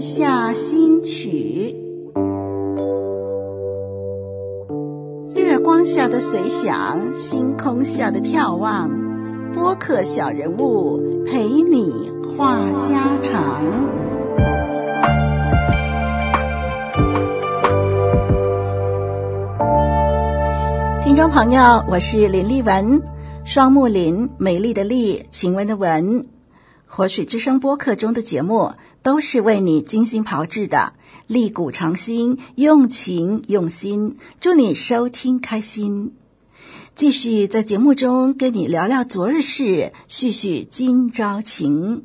下新曲，月光下的随想，星空下的眺望，播客小人物陪你话家常。听众朋友，我是林丽文，双木林，美丽的丽，晴雯的雯。活水之声播客中的节目都是为你精心炮制的，丽骨长新，用情用心，祝你收听开心。继续在节目中跟你聊聊昨日事，叙叙今朝情。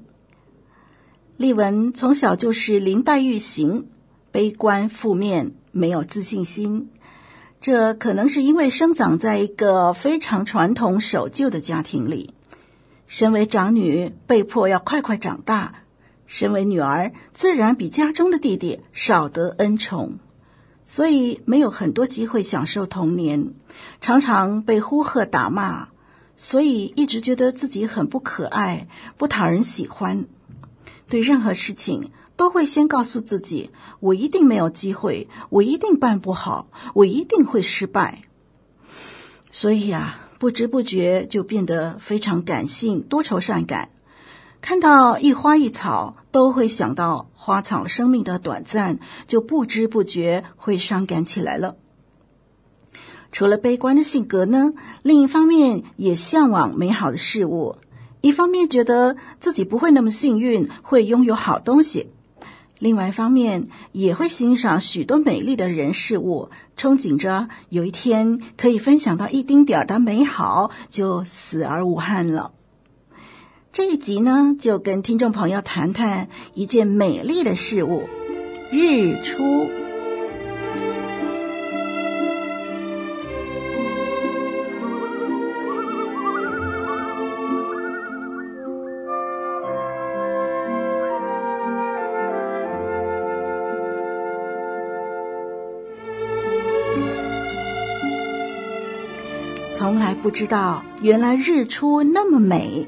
丽文从小就是林黛玉型，悲观负面，没有自信心。这可能是因为生长在一个非常传统守旧的家庭里。身为长女，被迫要快快长大；身为女儿，自然比家中的弟弟少得恩宠，所以没有很多机会享受童年，常常被呼喝打骂，所以一直觉得自己很不可爱，不讨人喜欢。对任何事情都会先告诉自己：我一定没有机会，我一定办不好，我一定会失败。所以呀。不知不觉就变得非常感性、多愁善感。看到一花一草，都会想到花草生命的短暂，就不知不觉会伤感起来了。除了悲观的性格呢，另一方面也向往美好的事物。一方面觉得自己不会那么幸运，会拥有好东西。另外一方面，也会欣赏许多美丽的人事物，憧憬着有一天可以分享到一丁点儿的美好，就死而无憾了。这一集呢，就跟听众朋友谈谈一件美丽的事物——日出。从来不知道，原来日出那么美。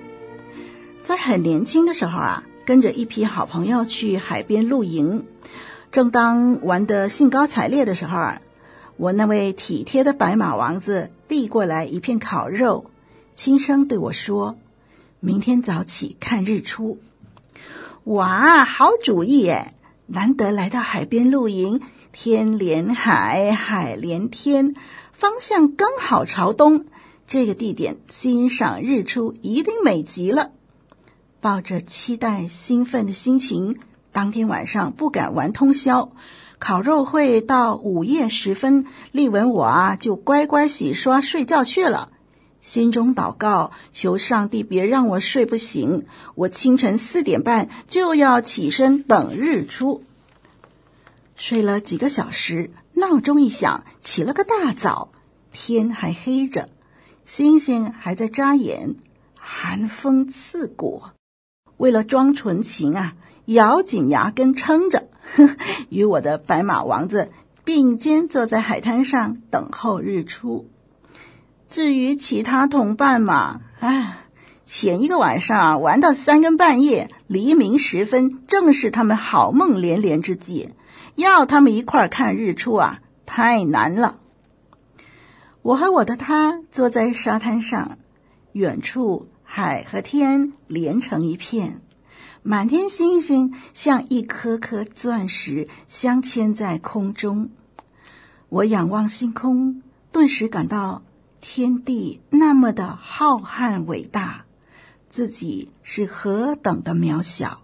在很年轻的时候啊，跟着一批好朋友去海边露营，正当玩得兴高采烈的时候啊，我那位体贴的白马王子递过来一片烤肉，轻声对我说：“明天早起看日出。”哇，好主意耶！难得来到海边露营，天连海，海连天。方向刚好朝东，这个地点欣赏日出一定美极了。抱着期待兴奋的心情，当天晚上不敢玩通宵，烤肉会到午夜时分，丽文我啊就乖乖洗刷睡觉去了。心中祷告，求上帝别让我睡不醒，我清晨四点半就要起身等日出。睡了几个小时。闹钟一响，起了个大早，天还黑着，星星还在眨眼，寒风刺骨。为了装纯情啊，咬紧牙根撑着，呵，与我的白马王子并肩坐在海滩上等候日出。至于其他同伴嘛，唉，前一个晚上啊玩到三更半夜，黎明时分，正是他们好梦连连之际。要他们一块看日出啊，太难了。我和我的他坐在沙滩上，远处海和天连成一片，满天星星像一颗颗钻石镶嵌在空中。我仰望星空，顿时感到天地那么的浩瀚伟大，自己是何等的渺小。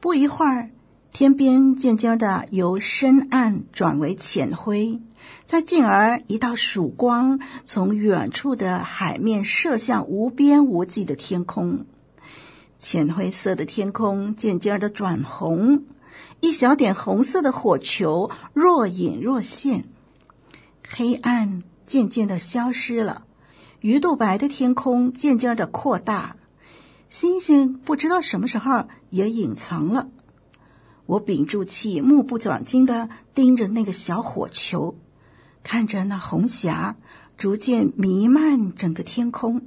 不一会儿。天边渐渐的由深暗转为浅灰，再进而一道曙光从远处的海面射向无边无际的天空。浅灰色的天空渐渐的转红，一小点红色的火球若隐若现。黑暗渐渐的消失了，鱼肚白的天空渐渐的扩大，星星不知道什么时候也隐藏了。我屏住气，目不转睛地盯着那个小火球，看着那红霞逐渐弥漫整个天空。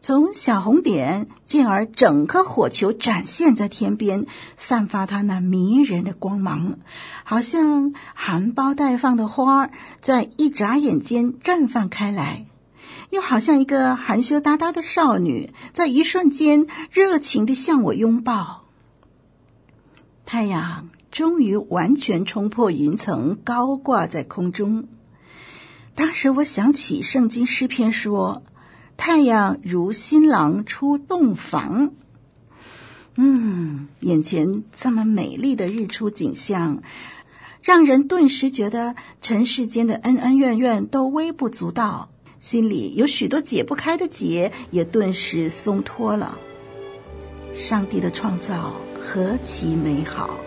从小红点，进而整颗火球展现在天边，散发它那迷人的光芒，好像含苞待放的花，在一眨眼间绽放开来，又好像一个含羞答答的少女，在一瞬间热情地向我拥抱。太阳终于完全冲破云层，高挂在空中。当时我想起圣经诗篇说。太阳如新郎出洞房，嗯，眼前这么美丽的日出景象，让人顿时觉得尘世间的恩恩怨怨都微不足道，心里有许多解不开的结也顿时松脱了。上帝的创造何其美好！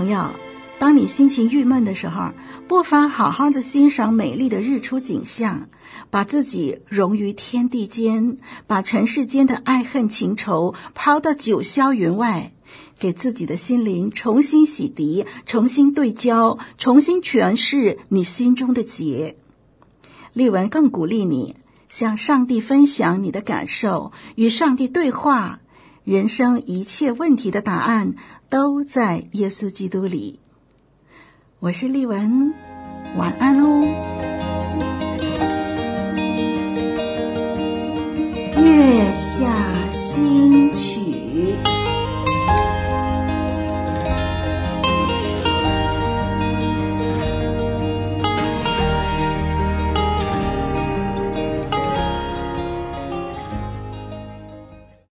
朋友，当你心情郁闷的时候，不妨好好的欣赏美丽的日出景象，把自己融于天地间，把尘世间的爱恨情仇抛到九霄云外，给自己的心灵重新洗涤、重新对焦、重新诠释你心中的结。丽文更鼓励你向上帝分享你的感受，与上帝对话。人生一切问题的答案都在耶稣基督里。我是丽文，晚安喽。月下星。